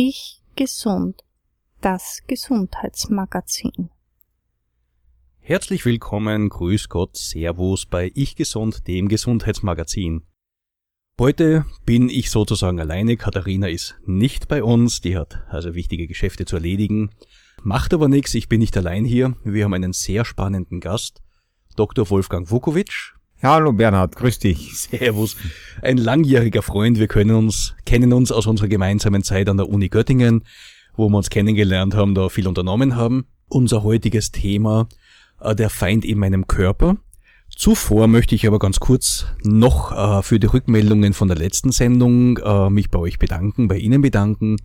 Ich gesund. Das Gesundheitsmagazin. Herzlich willkommen, Grüß Gott, Servus bei Ich Gesund, dem Gesundheitsmagazin. Heute bin ich sozusagen alleine, Katharina ist nicht bei uns, die hat also wichtige Geschäfte zu erledigen. Macht aber nichts, ich bin nicht allein hier. Wir haben einen sehr spannenden Gast, Dr. Wolfgang Vukovic. Ja, hallo Bernhard, grüß dich. Servus. Ein langjähriger Freund, wir können uns, kennen uns aus unserer gemeinsamen Zeit an der Uni Göttingen, wo wir uns kennengelernt haben, da viel unternommen haben. Unser heutiges Thema, äh, der Feind in meinem Körper. Zuvor möchte ich aber ganz kurz noch äh, für die Rückmeldungen von der letzten Sendung äh, mich bei euch bedanken, bei Ihnen bedanken.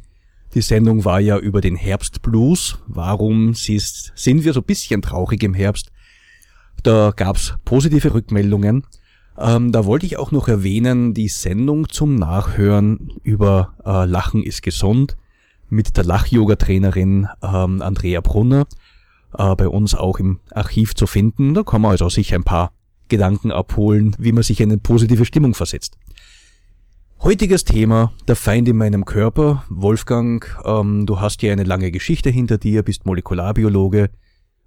Die Sendung war ja über den Herbstblues. Warum siehst, sind wir so ein bisschen traurig im Herbst? Da gab's positive Rückmeldungen. Ähm, da wollte ich auch noch erwähnen, die Sendung zum Nachhören über äh, Lachen ist gesund mit der Lach-Yoga-Trainerin ähm, Andrea Brunner äh, bei uns auch im Archiv zu finden. Da kann man also sich ein paar Gedanken abholen, wie man sich in eine positive Stimmung versetzt. Heutiges Thema, der Feind in meinem Körper. Wolfgang, ähm, du hast ja eine lange Geschichte hinter dir, bist Molekularbiologe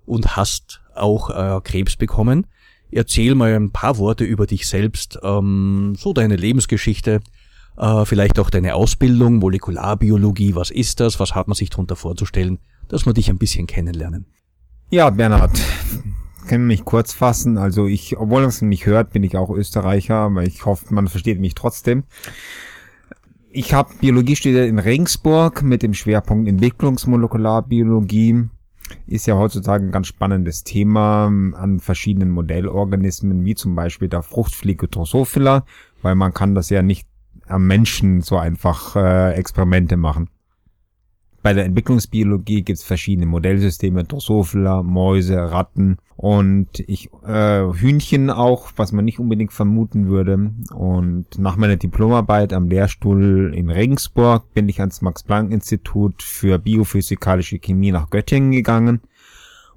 und hast auch äh, Krebs bekommen. Erzähl mal ein paar Worte über dich selbst, ähm, so deine Lebensgeschichte, äh, vielleicht auch deine Ausbildung, Molekularbiologie, was ist das, was hat man sich darunter vorzustellen, dass wir dich ein bisschen kennenlernen. Ja, Bernhard, kann mich kurz fassen. Also ich, obwohl man es mich hört, bin ich auch Österreicher, aber ich hoffe, man versteht mich trotzdem. Ich habe Biologie studiert in Regensburg mit dem Schwerpunkt Entwicklungsmolekularbiologie. Ist ja heutzutage ein ganz spannendes Thema an verschiedenen Modellorganismen, wie zum Beispiel der Fruchtfliege Drosophila, weil man kann das ja nicht am Menschen so einfach äh, Experimente machen. Bei der Entwicklungsbiologie gibt es verschiedene Modellsysteme, Drosophila, Mäuse, Ratten und ich äh, Hühnchen auch, was man nicht unbedingt vermuten würde. Und nach meiner Diplomarbeit am Lehrstuhl in Regensburg bin ich ans Max-Planck-Institut für biophysikalische Chemie nach Göttingen gegangen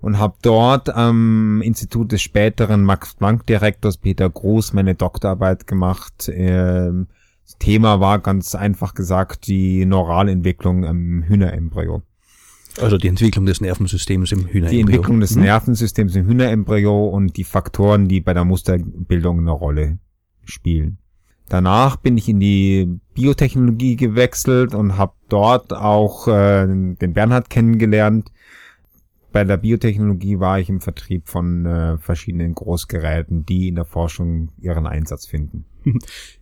und habe dort am Institut des späteren Max-Planck-Direktors Peter Groß meine Doktorarbeit gemacht. Ähm, das Thema war ganz einfach gesagt die Neuralentwicklung im Hühnerembryo. Also die Entwicklung des Nervensystems im Hühnerembryo. Die Entwicklung des Mhm. Nervensystems im Hühnerembryo und die Faktoren, die bei der Musterbildung eine Rolle spielen. Danach bin ich in die Biotechnologie gewechselt und habe dort auch äh, den Bernhard kennengelernt. Bei der Biotechnologie war ich im Vertrieb von äh, verschiedenen Großgeräten, die in der Forschung ihren Einsatz finden.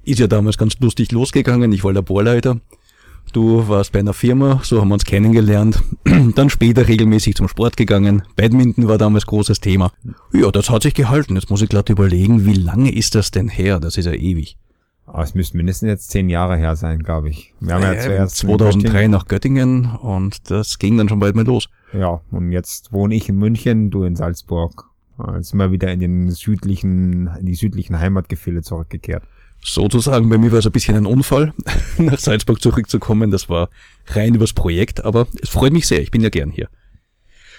Ist ja damals ganz lustig losgegangen. Ich war Laborleiter. Du warst bei einer Firma, so haben wir uns kennengelernt. Dann später regelmäßig zum Sport gegangen. Badminton war damals großes Thema. Ja, das hat sich gehalten. Jetzt muss ich gerade überlegen, wie lange ist das denn her? Das ist ja ewig. Aber es müssten mindestens jetzt zehn Jahre her sein, glaube ich. Wir haben ja, Äh, zuerst in 2003 Göttingen- nach Göttingen und das ging dann schon bald mal los. Ja, und jetzt wohne ich in München, du in Salzburg. Jetzt sind wir wieder in den südlichen, in die südlichen Heimatgefilde zurückgekehrt. Sozusagen, bei mir war es ein bisschen ein Unfall, nach Salzburg zurückzukommen. Das war rein übers Projekt, aber es freut mich sehr. Ich bin ja gern hier.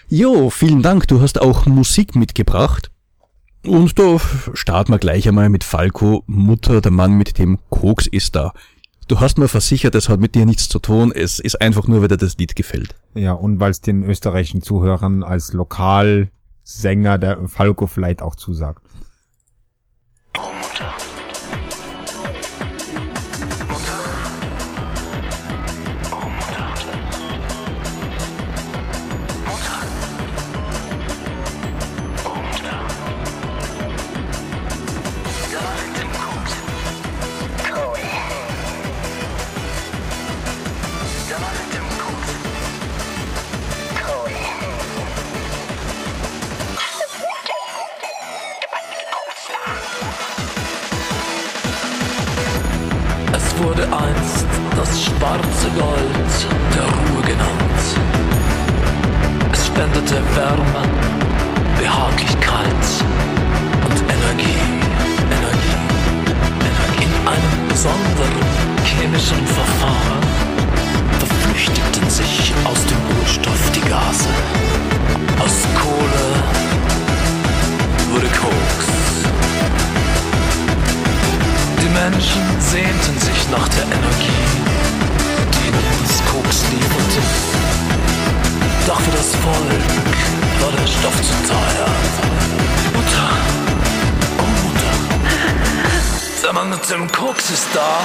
Jo, vielen Dank. Du hast auch Musik mitgebracht. Und da starten wir gleich einmal mit Falco, Mutter, der Mann mit dem Koks ist da. Du hast mir versichert, es hat mit dir nichts zu tun. Es ist einfach nur, weil dir das Lied gefällt. Ja, und weil es den österreichischen Zuhörern als Lokalsänger der Falco vielleicht auch zusagt. Dem Koks ist da.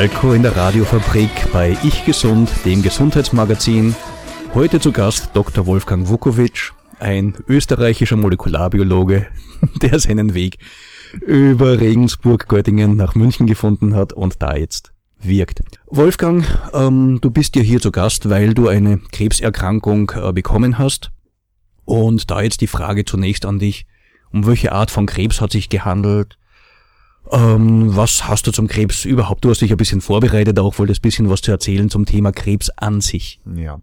Falco in der Radiofabrik bei Ich Gesund, dem Gesundheitsmagazin. Heute zu Gast Dr. Wolfgang Vukovic, ein österreichischer Molekularbiologe, der seinen Weg über Regensburg, Göttingen nach München gefunden hat und da jetzt wirkt. Wolfgang, ähm, du bist ja hier zu Gast, weil du eine Krebserkrankung äh, bekommen hast. Und da jetzt die Frage zunächst an dich, um welche Art von Krebs hat sich gehandelt? Ähm, was hast du zum Krebs überhaupt? Du hast dich ein bisschen vorbereitet, auch wolltest ein bisschen was zu erzählen zum Thema Krebs an sich. Ja.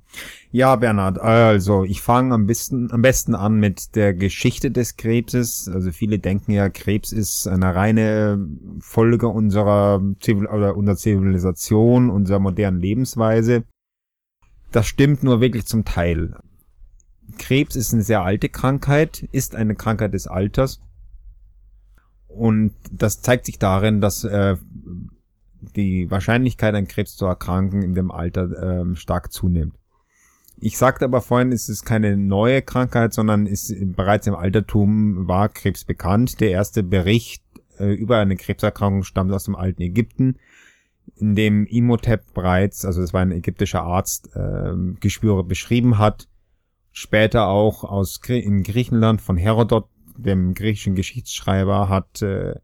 Ja, Bernhard, also ich fange am besten, am besten an mit der Geschichte des Krebses. Also viele denken ja, Krebs ist eine reine Folge unserer, Zivil oder unserer Zivilisation, unserer modernen Lebensweise. Das stimmt nur wirklich zum Teil. Krebs ist eine sehr alte Krankheit, ist eine Krankheit des Alters. Und das zeigt sich darin, dass äh, die Wahrscheinlichkeit, an Krebs zu erkranken, in dem Alter ähm, stark zunimmt. Ich sagte aber vorhin, es ist keine neue Krankheit, sondern ist bereits im Altertum war Krebs bekannt. Der erste Bericht äh, über eine Krebserkrankung stammt aus dem alten Ägypten, in dem Imhotep bereits, also das war ein ägyptischer Arzt, äh, Geschwüre beschrieben hat. Später auch aus in Griechenland von Herodot, dem griechischen Geschichtsschreiber, hat äh,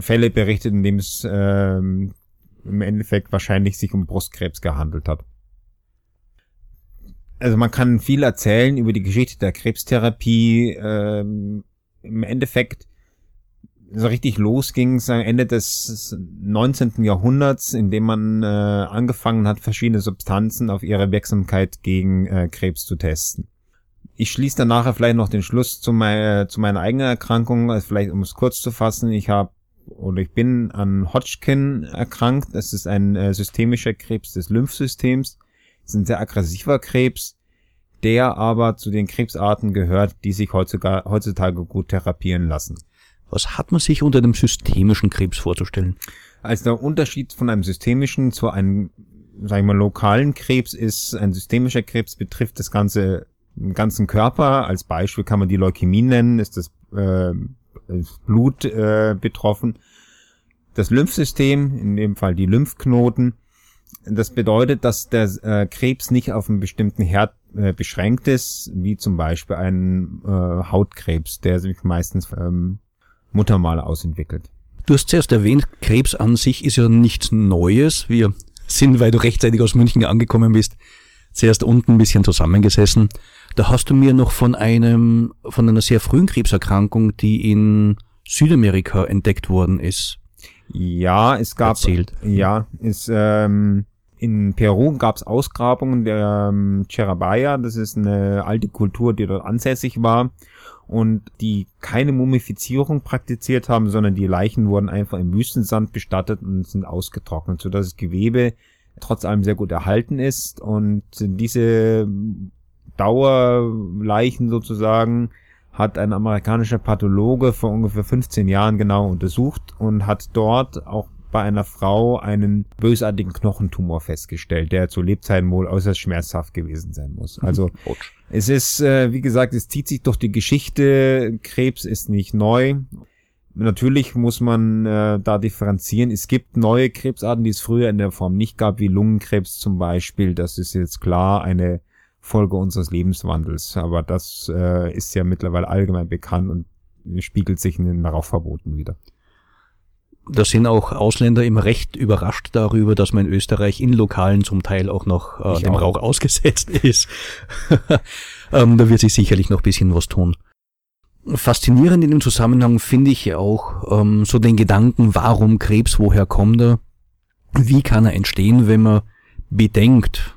Fälle berichtet, in dem es äh, im Endeffekt wahrscheinlich sich um Brustkrebs gehandelt hat also man kann viel erzählen über die Geschichte der Krebstherapie. Ähm, Im Endeffekt so richtig los ging es am Ende des 19. Jahrhunderts, indem man äh, angefangen hat, verschiedene Substanzen auf ihre Wirksamkeit gegen äh, Krebs zu testen. Ich schließe dann nachher vielleicht noch den Schluss zu, mein, zu meiner eigenen Erkrankung, also vielleicht um es kurz zu fassen. Ich habe oder ich bin an Hodgkin erkrankt. Das ist ein äh, systemischer Krebs des Lymphsystems. Das ist ein sehr aggressiver Krebs, der aber zu den Krebsarten gehört, die sich heutzutage, heutzutage gut therapieren lassen. Was hat man sich unter dem systemischen Krebs vorzustellen? Also der Unterschied von einem systemischen zu einem sag ich mal, lokalen Krebs ist, ein systemischer Krebs betrifft das ganze, den ganzen Körper. Als Beispiel kann man die Leukämie nennen, ist das, äh, Blut äh, betroffen. Das Lymphsystem, in dem Fall die Lymphknoten. Das bedeutet, dass der äh, Krebs nicht auf einen bestimmten Herd äh, beschränkt ist, wie zum Beispiel ein äh, Hautkrebs, der sich meistens ähm, Muttermale ausentwickelt. Du hast zuerst erwähnt, Krebs an sich ist ja nichts Neues. Wir sind, weil du rechtzeitig aus München angekommen bist, zuerst unten ein bisschen zusammengesessen. Da hast du mir noch von einem, von einer sehr frühen Krebserkrankung, die in Südamerika entdeckt worden ist, Ja, es gab erzählt. Ja, ist ähm, in Peru gab es Ausgrabungen der ähm, Cherabaya. Das ist eine alte Kultur, die dort ansässig war und die keine Mumifizierung praktiziert haben, sondern die Leichen wurden einfach im Wüstensand bestattet und sind ausgetrocknet, sodass das Gewebe trotz allem sehr gut erhalten ist und diese Dauerleichen sozusagen hat ein amerikanischer Pathologe vor ungefähr 15 Jahren genau untersucht und hat dort auch bei einer Frau einen bösartigen Knochentumor festgestellt, der zu Lebzeiten wohl äußerst schmerzhaft gewesen sein muss. Also es ist, äh, wie gesagt, es zieht sich durch die Geschichte. Krebs ist nicht neu. Natürlich muss man äh, da differenzieren. Es gibt neue Krebsarten, die es früher in der Form nicht gab, wie Lungenkrebs zum Beispiel. Das ist jetzt klar eine Folge unseres Lebenswandels. Aber das äh, ist ja mittlerweile allgemein bekannt und spiegelt sich in den Rauchverboten wieder. Da sind auch Ausländer immer recht überrascht darüber, dass man in Österreich in Lokalen zum Teil auch noch äh, Ich dem auch. Rauch ausgesetzt ist. ähm, da wird sich sicherlich noch ein bisschen was tun. Faszinierend in dem Zusammenhang finde ich ja auch ähm, so den Gedanken, warum Krebs, woher kommt er? Wie kann er entstehen, wenn man bedenkt,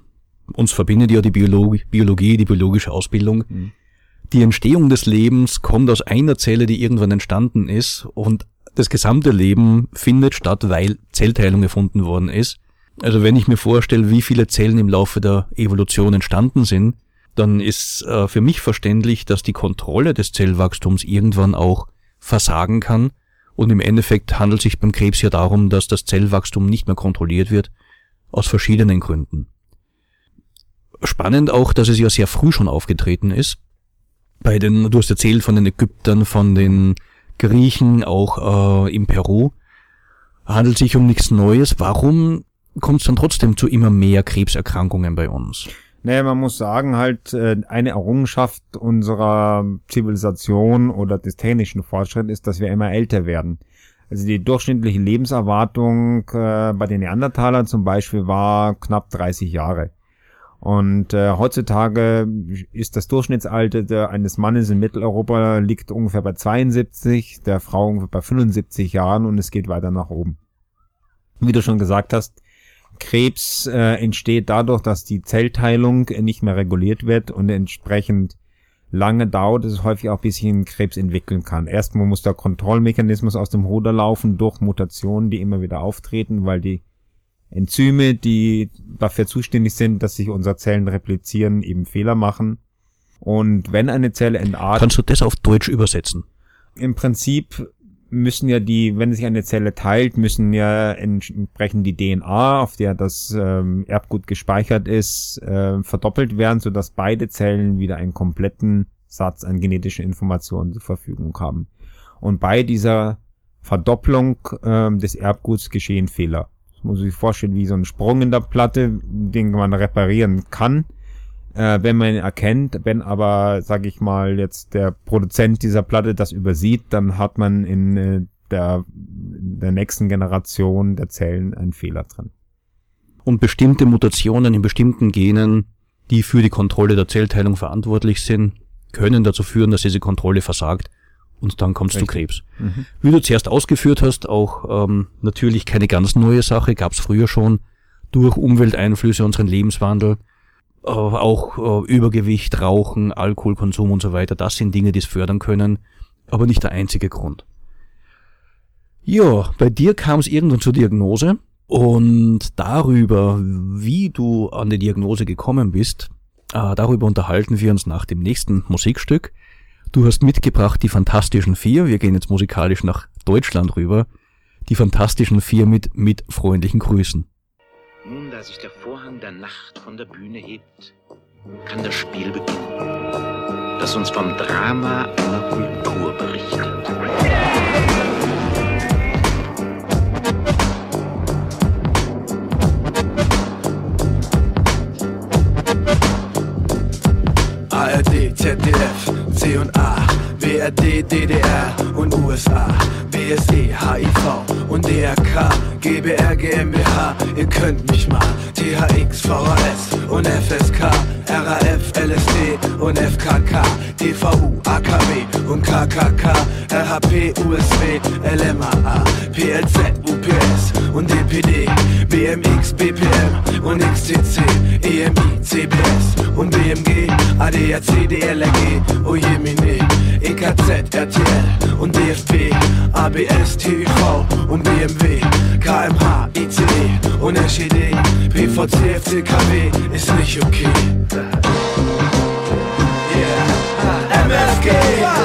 uns verbindet ja die Biologie, Biologie die biologische Ausbildung, Mhm. die Entstehung des Lebens kommt aus einer Zelle, die irgendwann entstanden ist und das gesamte Leben findet statt, weil Zellteilung gefunden worden ist. Also wenn ich mir vorstelle, wie viele Zellen im Laufe der Evolution entstanden sind, dann ist äh, für mich verständlich, dass die Kontrolle des Zellwachstums irgendwann auch versagen kann. Und im Endeffekt handelt es sich beim Krebs ja darum, dass das Zellwachstum nicht mehr kontrolliert wird, aus verschiedenen Gründen. Spannend auch, dass es ja sehr früh schon aufgetreten ist. Bei den, du hast erzählt von den Ägyptern, von den Griechen, auch äh, im Peru. Handelt sich um nichts Neues. Warum kommt es dann trotzdem zu immer mehr Krebserkrankungen bei uns? Naja, man muss sagen, halt, äh, eine Errungenschaft unserer Zivilisation oder des technischen Fortschritts ist, dass wir immer älter werden. Also die durchschnittliche Lebenserwartung äh, bei den Neandertalern zum Beispiel war knapp 30 Jahre. Und äh, heutzutage ist das Durchschnittsalter eines Mannes in Mitteleuropa liegt ungefähr bei 72, der Frau ungefähr bei 75 Jahren und es geht weiter nach oben. Wie du schon gesagt hast, Krebs äh, entsteht dadurch, dass die Zellteilung äh, nicht mehr reguliert wird und entsprechend lange dauert es häufig auch, bis sich ein Krebs entwickeln kann. Erstmal muss der Kontrollmechanismus aus dem Ruder laufen durch Mutationen, die immer wieder auftreten, weil die Enzyme, die dafür zuständig sind, dass sich unsere Zellen replizieren, eben Fehler machen. Und wenn eine Zelle entartet, Kannst du das auf Deutsch übersetzen? im Prinzip müssen ja die, wenn sich eine Zelle teilt, müssen ja entsprechend die DNA, auf der das ähm, Erbgut gespeichert ist, äh, verdoppelt werden, sodass beide Zellen wieder einen kompletten Satz an genetischen Informationen zur Verfügung haben. Und bei dieser Verdopplung ähm, des Erbguts geschehen Fehler. Das muss sich vorstellen, wie so ein Sprung in der Platte, den man reparieren kann äh, wenn man ihn erkennt, wenn aber, sag ich mal, jetzt der Produzent dieser Platte das übersieht, dann hat man in äh, der, in der nächsten Generation der Zellen einen Fehler drin. Und bestimmte Mutationen in bestimmten Genen, die für die Kontrolle der Zellteilung verantwortlich sind, können dazu führen, dass diese Kontrolle versagt und dann kommt es zu Richtig. Krebs. Mhm. Wie du zuerst ausgeführt hast, auch ähm, natürlich keine ganz neue Sache, gab es früher schon durch Umwelteinflüsse, unseren Lebenswandel, auch äh, Übergewicht, Rauchen, Alkoholkonsum und so weiter. Das sind Dinge, die es fördern können, aber nicht der einzige Grund. Ja, bei dir kam es irgendwann zur Diagnose und darüber, wie du an die Diagnose gekommen bist, äh, darüber unterhalten wir uns nach dem nächsten Musikstück. Du hast mitgebracht die Fantastischen Vier. Wir gehen jetzt musikalisch nach Deutschland rüber. Die Fantastischen Vier mit, mit freundlichen Grüßen. Nun, da sich der Vorhang der Nacht von der Bühne hebt, kann das Spiel beginnen, das uns vom Drama einer Kultur berichtet. ARD, ZDF, C und A, BRD, DDR und USA, BSE, HIV und DRK, GBR, GmbH, ihr könnt mich mal, THX, VHS und FSK, RAF, LSD und FKK, DVU, AKW und KKK, RHP, USW, LMAA, PLZ, UPS und DPD, BMX, BPM und XTC, EMI, CBS und BMG, ADAC, DLRG, Ojemine, EKZ, RTL und DFB, ABS, TÜV und BMW, KMH, ICE und SED, PVC, FCKW, ist nicht okay. Yeah. MFG,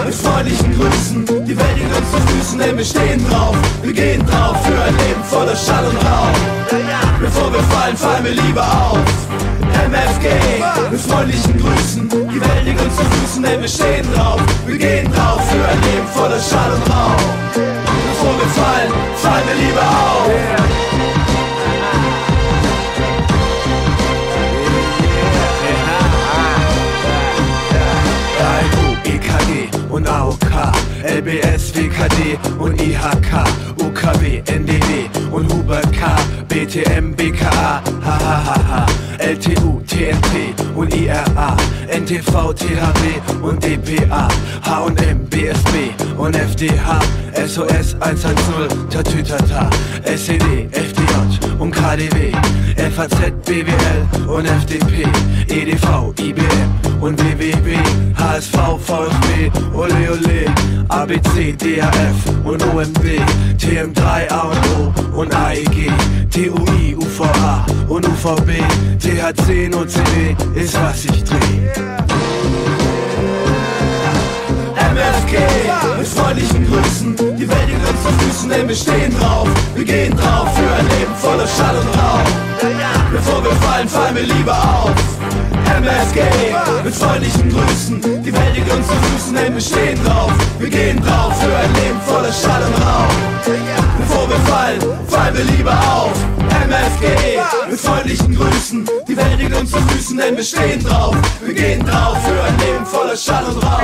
mit freundlichen Grüßen, die Welt liegt uns zu Füßen, denn wir stehen drauf, wir gehen drauf für ein Leben voller Schall und Rauch. Bevor wir fallen, fallen wir lieber auf. MFG, mit freundlichen Grüßen, Welt liegt uns zu Füßen, denn wir stehen drauf, wir gehen drauf für ein Leben voller Schall und Rauch. Bevor wir fallen, fallen wir lieber auf. Und AOK, LBS, WKD und IHK, UKW, NDW und Huber K, BTM, BKA, hahaha, LTU, TNT und IRA, NTV, THW und DPA, H&M, BSB und FDH, SOS 110, Tatütata, SED, FDJ und KDW, FAZ, BWL und FDP, EDV, IBM und WWB, HSV, VfB, Ole Ole, ABC, DHF und OMB, TM3, A und O und AEG, TUI, UVA und UVB, THC und OCD ist was ich dreh. MFG, mit freundlichen Grüßen, die Welt liegt uns zu Füßen, denn wir stehen drauf, wir gehen drauf für ein Leben voller Schall und Rauch. Bevor wir fallen, fallen wir lieber auf. MFG, mit freundlichen Grüßen, die Welt liegt uns zu Füßen, denn wir stehen drauf, wir gehen drauf für ein Leben voller Schall und Rauch. Bevor wir fallen, fallen wir lieber auf. MFG, mit freundlichen Grüßen, die Welt liegt uns zu Füßen, denn wir stehen drauf, wir gehen drauf für ein Leben voller Schall und Rauch.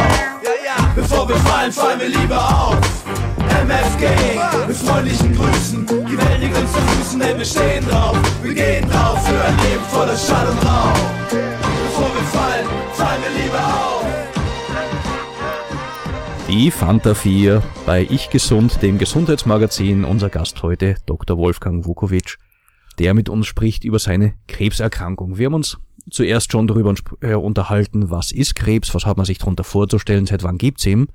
Bevor wir fallen, fallen wir lieber auf. MFG, mit freundlichen Grüßen, die Welt liegt uns zu Füßen, denn wir stehen drauf, wir gehen drauf für ein Leben voller Schall und Rauch. Fanta 4 bei Ich Gesund, dem Gesundheitsmagazin. Unser Gast heute Dr. Wolfgang Vukovic, der mit uns spricht über seine Krebserkrankung. Wir haben uns zuerst schon darüber äh, unterhalten, was ist Krebs, was hat man sich darunter vorzustellen, seit wann gibt's ihn.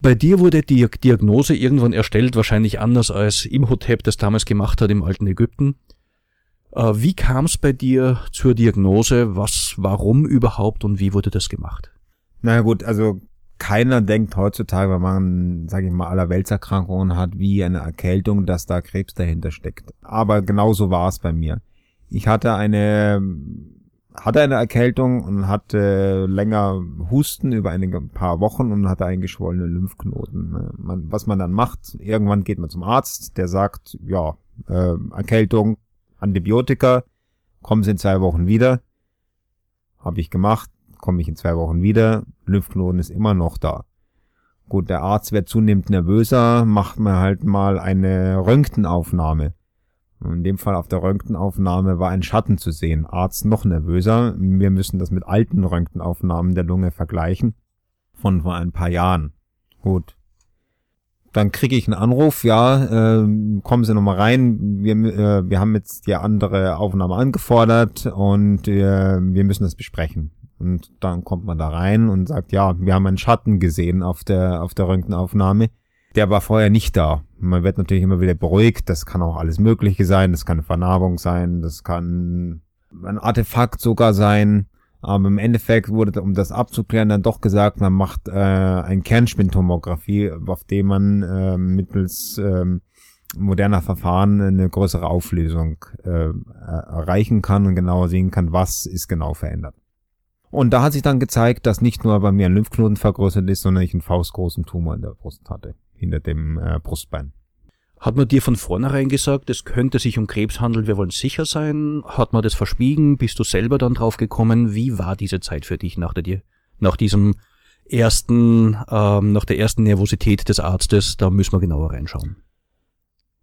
Bei dir wurde die Diagnose irgendwann erstellt, wahrscheinlich anders als Imhotep das damals gemacht hat im alten Ägypten. Äh, Wie kam es bei dir zur Diagnose? Was, warum überhaupt und wie wurde das gemacht? Naja gut, also keiner denkt heutzutage, wenn man, sage ich mal, Allerweltserkrankungen hat, wie eine Erkältung, dass da Krebs dahinter steckt. Aber genauso war es bei mir. Ich hatte eine hatte eine Erkältung und hatte länger Husten über einige paar Wochen und hatte einen geschwollenen Lymphknoten. Man, was man dann macht, irgendwann geht man zum Arzt, der sagt, ja, äh, Erkältung, Antibiotika, kommen Sie in zwei Wochen wieder. Habe ich gemacht, komme ich in zwei Wochen wieder, Lymphknoten ist immer noch da. Gut, der Arzt wird zunehmend nervöser, macht mir halt mal eine Röntgenaufnahme. In dem Fall auf der Röntgenaufnahme war ein Schatten zu sehen. Arzt noch nervöser. Wir müssen das mit alten Röntgenaufnahmen der Lunge vergleichen. Von vor ein paar Jahren. Gut. Dann kriege ich einen Anruf, ja, äh, kommen Sie nochmal rein. Wir, äh, wir haben jetzt die andere Aufnahme angefordert und äh, wir müssen das besprechen. Und dann kommt man da rein und sagt, ja, wir haben einen Schatten gesehen auf der, auf der Röntgenaufnahme. Der war vorher nicht da. Man wird natürlich immer wieder beruhigt. Das kann auch alles Mögliche sein. Das kann eine Vernarbung sein. Das kann ein Artefakt sogar sein. Aber im Endeffekt wurde, um das abzuklären, dann doch gesagt, man macht äh, ein Kernspintomographie, auf dem man äh, mittels ähm, moderner Verfahren eine größere Auflösung äh, erreichen kann und genauer sehen kann, was ist genau verändert. Und da hat sich dann gezeigt, dass nicht nur bei mir ein Lymphknoten vergrößert ist, sondern ich einen faustgroßen Tumor in der Brust hatte, hinter dem äh, Brustbein. Hat man dir von vornherein gesagt, es könnte sich um Krebs handeln, wir wollen sicher sein? Hat man das verschwiegen? Bist du selber dann drauf gekommen? Wie war diese Zeit für dich nach, der, nach diesem ersten, ähm, nach der ersten Nervosität des Arztes? Da müssen wir genauer reinschauen.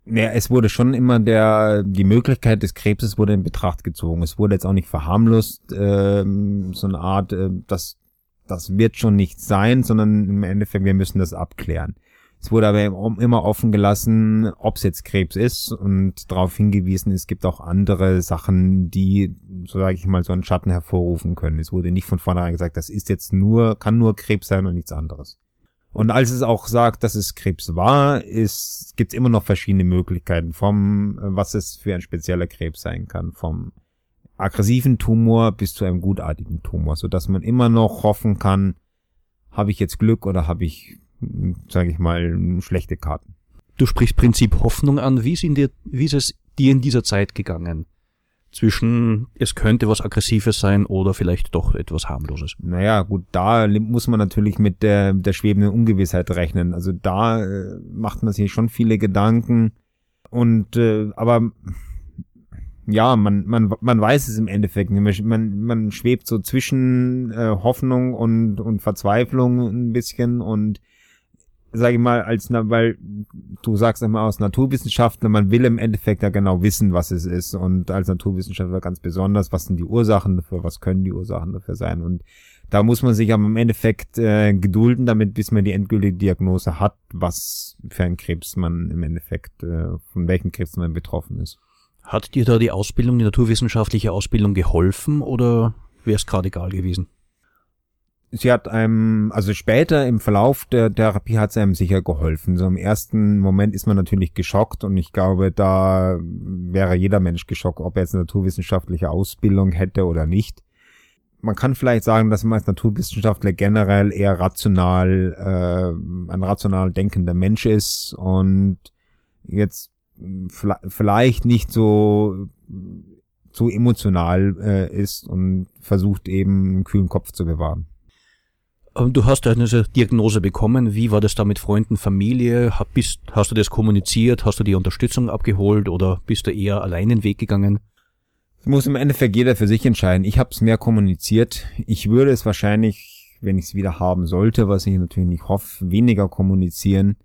Ja, es wurde schon immer der, die Möglichkeit des Krebses wurde in Betracht gezogen. Es wurde jetzt auch nicht verharmlost, ähm, so eine Art, äh, das, das wird schon nicht sein, sondern im Endeffekt, wir müssen das abklären. Es wurde aber immer offen gelassen, ob es jetzt Krebs ist und darauf hingewiesen, es gibt auch andere Sachen, die, so sage ich mal, so einen Schatten hervorrufen können. Es wurde nicht von vornherein gesagt, das ist jetzt nur, kann nur Krebs sein und nichts anderes. Und als es auch sagt, dass es Krebs war, ist, gibt es immer noch verschiedene Möglichkeiten vom, was es für ein spezieller Krebs sein kann, vom aggressiven Tumor bis zu einem gutartigen Tumor, so dass man immer noch hoffen kann, habe ich jetzt Glück oder habe ich sage ich mal, schlechte Karten. Du sprichst Prinzip Hoffnung an. Wie, sind dir, wie ist es dir in dieser Zeit gegangen? Zwischen, es könnte was Aggressives sein oder vielleicht doch etwas harmloses. Naja, gut, da muss man natürlich mit der, der schwebenden Ungewissheit rechnen. Also da äh, macht man sich schon viele Gedanken. Und, äh, aber ja, man, man, man weiß es im Endeffekt. Man, man schwebt so zwischen äh, Hoffnung und, und Verzweiflung ein bisschen und sage ich mal, als weil du sagst immer aus Naturwissenschaften, man will im Endeffekt ja genau wissen, was es ist. Und als Naturwissenschaftler ganz besonders, was sind die Ursachen dafür, was können die Ursachen dafür sein. Und da muss man sich aber im Endeffekt äh, gedulden, damit bis man die endgültige Diagnose hat, was für ein Krebs man im Endeffekt, äh, von welchem Krebs man betroffen ist. Hat dir da die Ausbildung, die naturwissenschaftliche Ausbildung geholfen oder wäre es gerade egal gewesen? Sie hat einem, also später im Verlauf der Therapie hat sie einem sicher geholfen. So im ersten Moment ist man natürlich geschockt und ich glaube, da wäre jeder Mensch geschockt, ob er jetzt eine naturwissenschaftliche Ausbildung hätte oder nicht. Man kann vielleicht sagen, dass man als Naturwissenschaftler generell eher rational, äh, ein rational denkender Mensch ist und jetzt vielleicht nicht so so emotional äh, ist und versucht eben einen kühlen Kopf zu bewahren. Ähm, du hast eine Diagnose bekommen. Wie war das da mit Freunden, Familie? Bist, hast du das kommuniziert? Hast du die Unterstützung abgeholt oder bist du eher allein den Weg gegangen? Das muss im Endeffekt jeder für sich entscheiden. Ich habe es mehr kommuniziert. Ich würde es wahrscheinlich, wenn ich es wieder haben sollte, was ich natürlich nicht hoffe, weniger kommunizieren.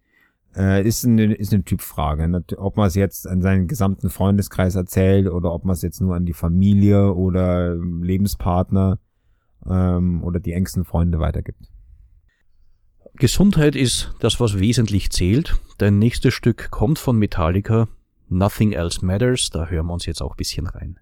Äh, ist, eine, ist eine Typfrage. Ob man es jetzt an seinen gesamten Freundeskreis erzählt oder ob man es jetzt nur an die Familie oder Lebenspartner ähm, oder die engsten Freunde weitergibt. Gesundheit ist das, was wesentlich zählt. Dein nächstes Stück kommt von Metallica. Nothing Else Matters. Da hören wir uns jetzt auch ein bisschen rein.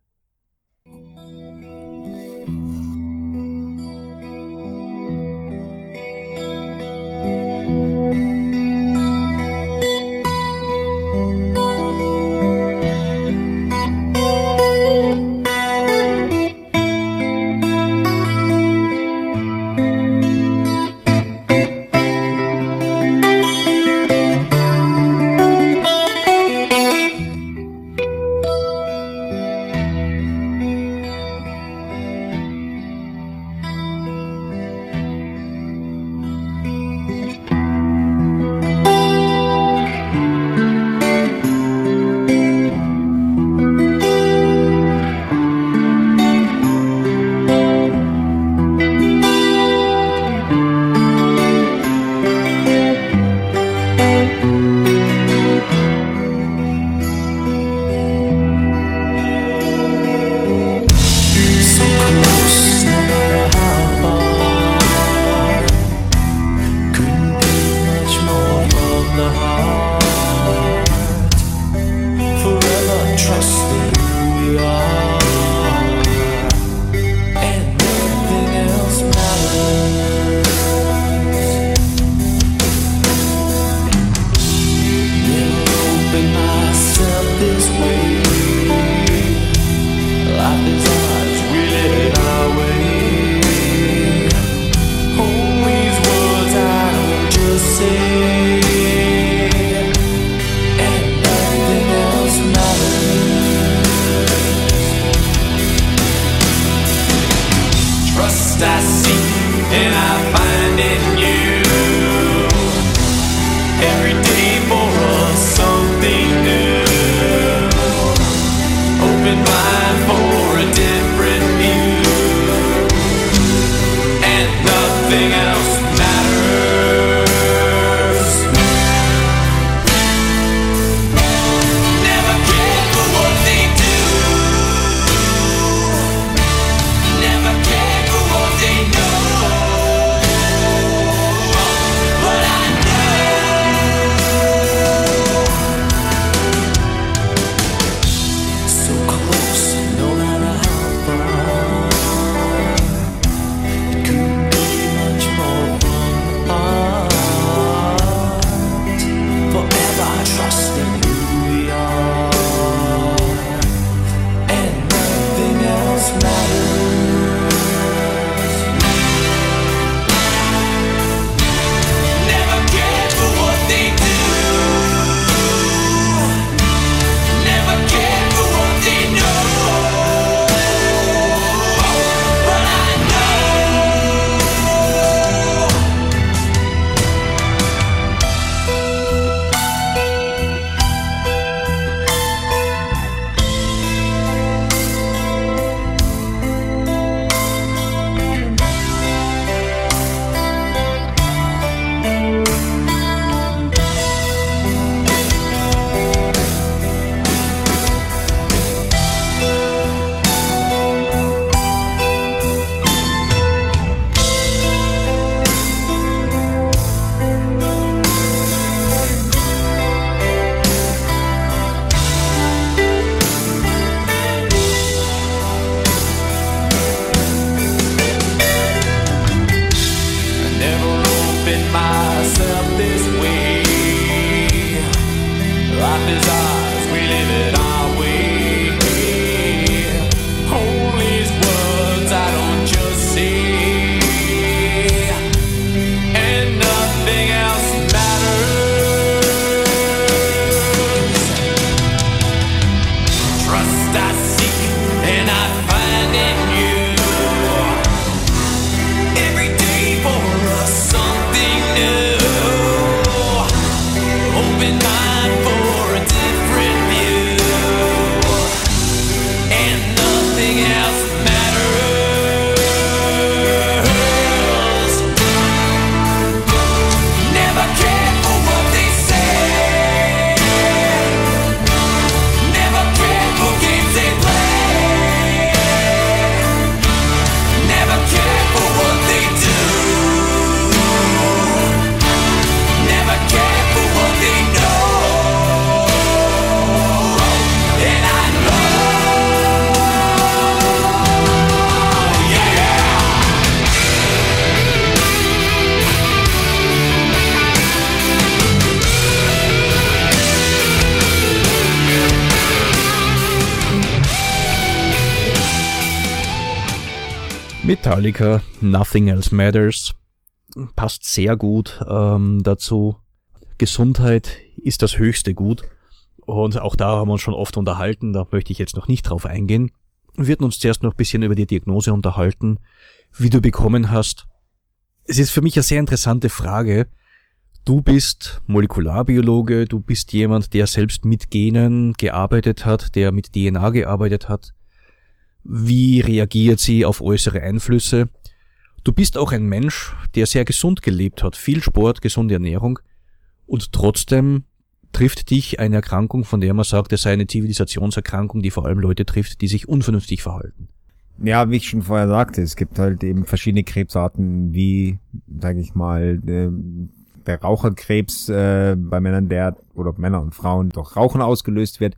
Metallica, Nothing Else Matters, passt sehr gut ähm, dazu. Gesundheit ist das höchste Gut. Und auch da haben wir uns schon oft unterhalten, da möchte ich jetzt noch nicht drauf eingehen. Wir werden uns zuerst noch ein bisschen über die Diagnose unterhalten, wie du bekommen hast. Es ist für mich eine sehr interessante Frage. Du bist Molekularbiologe, du bist jemand, der selbst mit Genen gearbeitet hat, der mit DNA gearbeitet hat. Wie reagiert sie auf äußere Einflüsse? Du bist auch ein Mensch, der sehr gesund gelebt hat, viel Sport, gesunde Ernährung und trotzdem trifft dich eine Erkrankung, von der man sagt, es sei eine Zivilisationserkrankung, die vor allem Leute trifft, die sich unvernünftig verhalten. Ja, wie ich schon vorher sagte, es gibt halt eben verschiedene Krebsarten, wie, sage ich mal, äh, der Raucherkrebs äh, bei Männern, der oder Männer und Frauen durch Rauchen ausgelöst wird.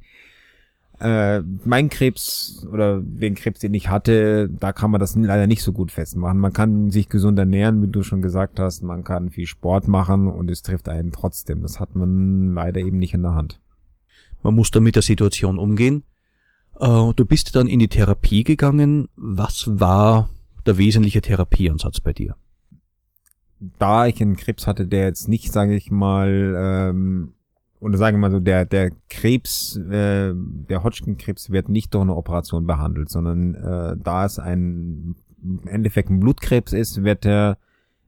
Äh, mein Krebs oder den Krebs, den ich hatte, da kann man das leider nicht so gut festmachen. Man kann sich gesund ernähren, wie du schon gesagt hast, man kann viel Sport machen und es trifft einen trotzdem. Das hat man leider eben nicht in der Hand. Man muss da mit der Situation umgehen. Äh, Du bist dann in die Therapie gegangen. Was war der wesentliche Therapieansatz bei dir? da ich einen Krebs hatte, der jetzt nicht, sage ich mal, ähm, oder sagen wir mal so, der, der Krebs, äh, der Hodgkin-Krebs wird nicht durch eine Operation behandelt, sondern äh, da es ein im Endeffekt ein Blutkrebs ist, wird er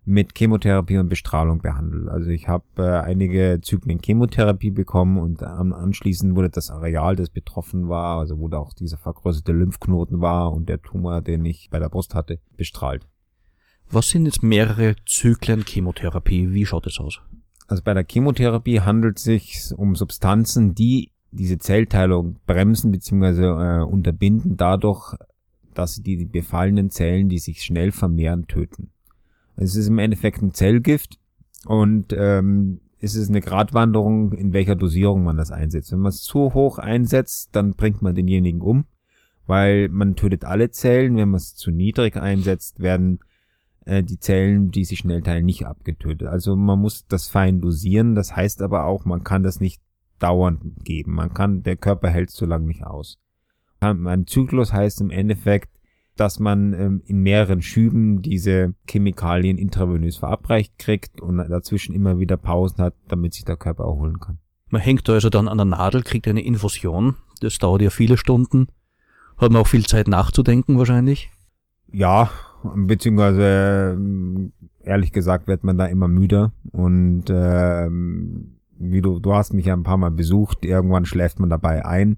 mit Chemotherapie und Bestrahlung behandelt. Also ich habe äh, einige Zyklen Chemotherapie bekommen und ähm, anschließend wurde das Areal, das betroffen war, also wo da auch dieser vergrößerte Lymphknoten war und der Tumor, den ich bei der Brust hatte, bestrahlt. Was sind jetzt mehrere Zyklen Chemotherapie? Wie schaut es aus? Also bei der Chemotherapie handelt es sich um Substanzen, die diese Zellteilung bremsen bzw. Äh, unterbinden dadurch, dass sie die, befallenen Zellen, die sich schnell vermehren, töten. Es ist im Endeffekt ein Zellgift und ähm, es ist eine Gratwanderung, in welcher Dosierung man das einsetzt. Wenn man es zu hoch einsetzt, dann bringt man denjenigen um, weil man tötet alle Zellen. Wenn man es zu niedrig einsetzt, werden äh, die Zellen, die sich schnell teilen, nicht abgetötet. Also man muss das fein dosieren. Das heißt aber auch, man kann das nicht dauernd geben. Man kann, der Körper hält so lange nicht aus. Ein Zyklus heißt im Endeffekt, dass man ähm, in mehreren Schüben diese Chemikalien intravenös verabreicht kriegt und dazwischen immer wieder Pausen hat, damit sich der Körper erholen kann. Man hängt also dann an der Nadel, kriegt eine Infusion. Das dauert ja viele Stunden. Hat man auch viel Zeit nachzudenken wahrscheinlich. Ja, beziehungsweise ehrlich gesagt wird man da immer müder und ähm, wie du, du hast mich ja ein paar Mal besucht, irgendwann schläft man dabei ein.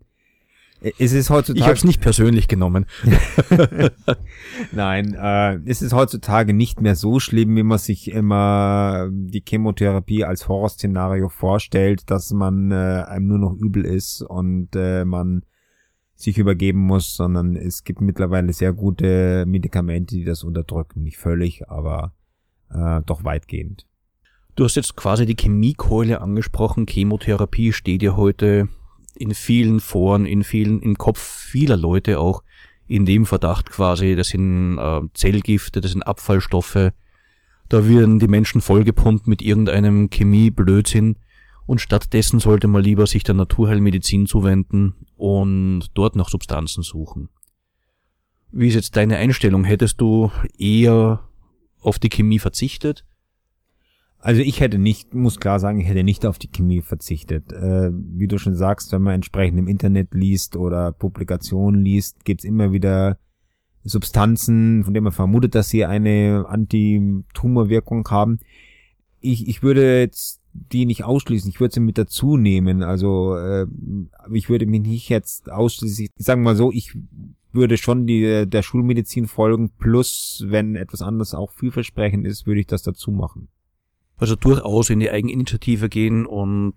Es ist heutzutage. Ich habe es nicht persönlich genommen. Nein, äh, es ist heutzutage nicht mehr so schlimm, wie man sich immer die Chemotherapie als Horrorszenario vorstellt, dass man äh, einem nur noch übel ist und äh, man sich übergeben muss, sondern es gibt mittlerweile sehr gute Medikamente, die das unterdrücken. Nicht völlig, aber äh, doch weitgehend. Du hast jetzt quasi die Chemiekeule angesprochen. Chemotherapie steht ja heute in vielen Foren, in vielen, im Kopf vieler Leute auch in dem Verdacht quasi, das sind äh, Zellgifte, das sind Abfallstoffe. Da werden die Menschen vollgepumpt mit irgendeinem Chemieblödsinn und stattdessen sollte man lieber sich der Naturheilmedizin zuwenden und dort nach Substanzen suchen. Wie ist jetzt deine Einstellung? Hättest du eher auf die Chemie verzichtet? Also ich hätte nicht, muss klar sagen, ich hätte nicht auf die Chemie verzichtet. Äh, wie du schon sagst, wenn man entsprechend im Internet liest oder Publikationen liest, gibt's immer wieder Substanzen, von denen man vermutet, dass sie eine Antitumorwirkung haben. Ich, ich würde jetzt die nicht ausschließen, ich würde sie mit dazu nehmen. Also äh, ich würde mich nicht jetzt ausschließlich, sagen wir mal so, ich würde schon die, der Schulmedizin folgen, plus wenn etwas anderes auch vielversprechend ist, würde ich das dazu machen. Also durchaus in die Eigeninitiative gehen und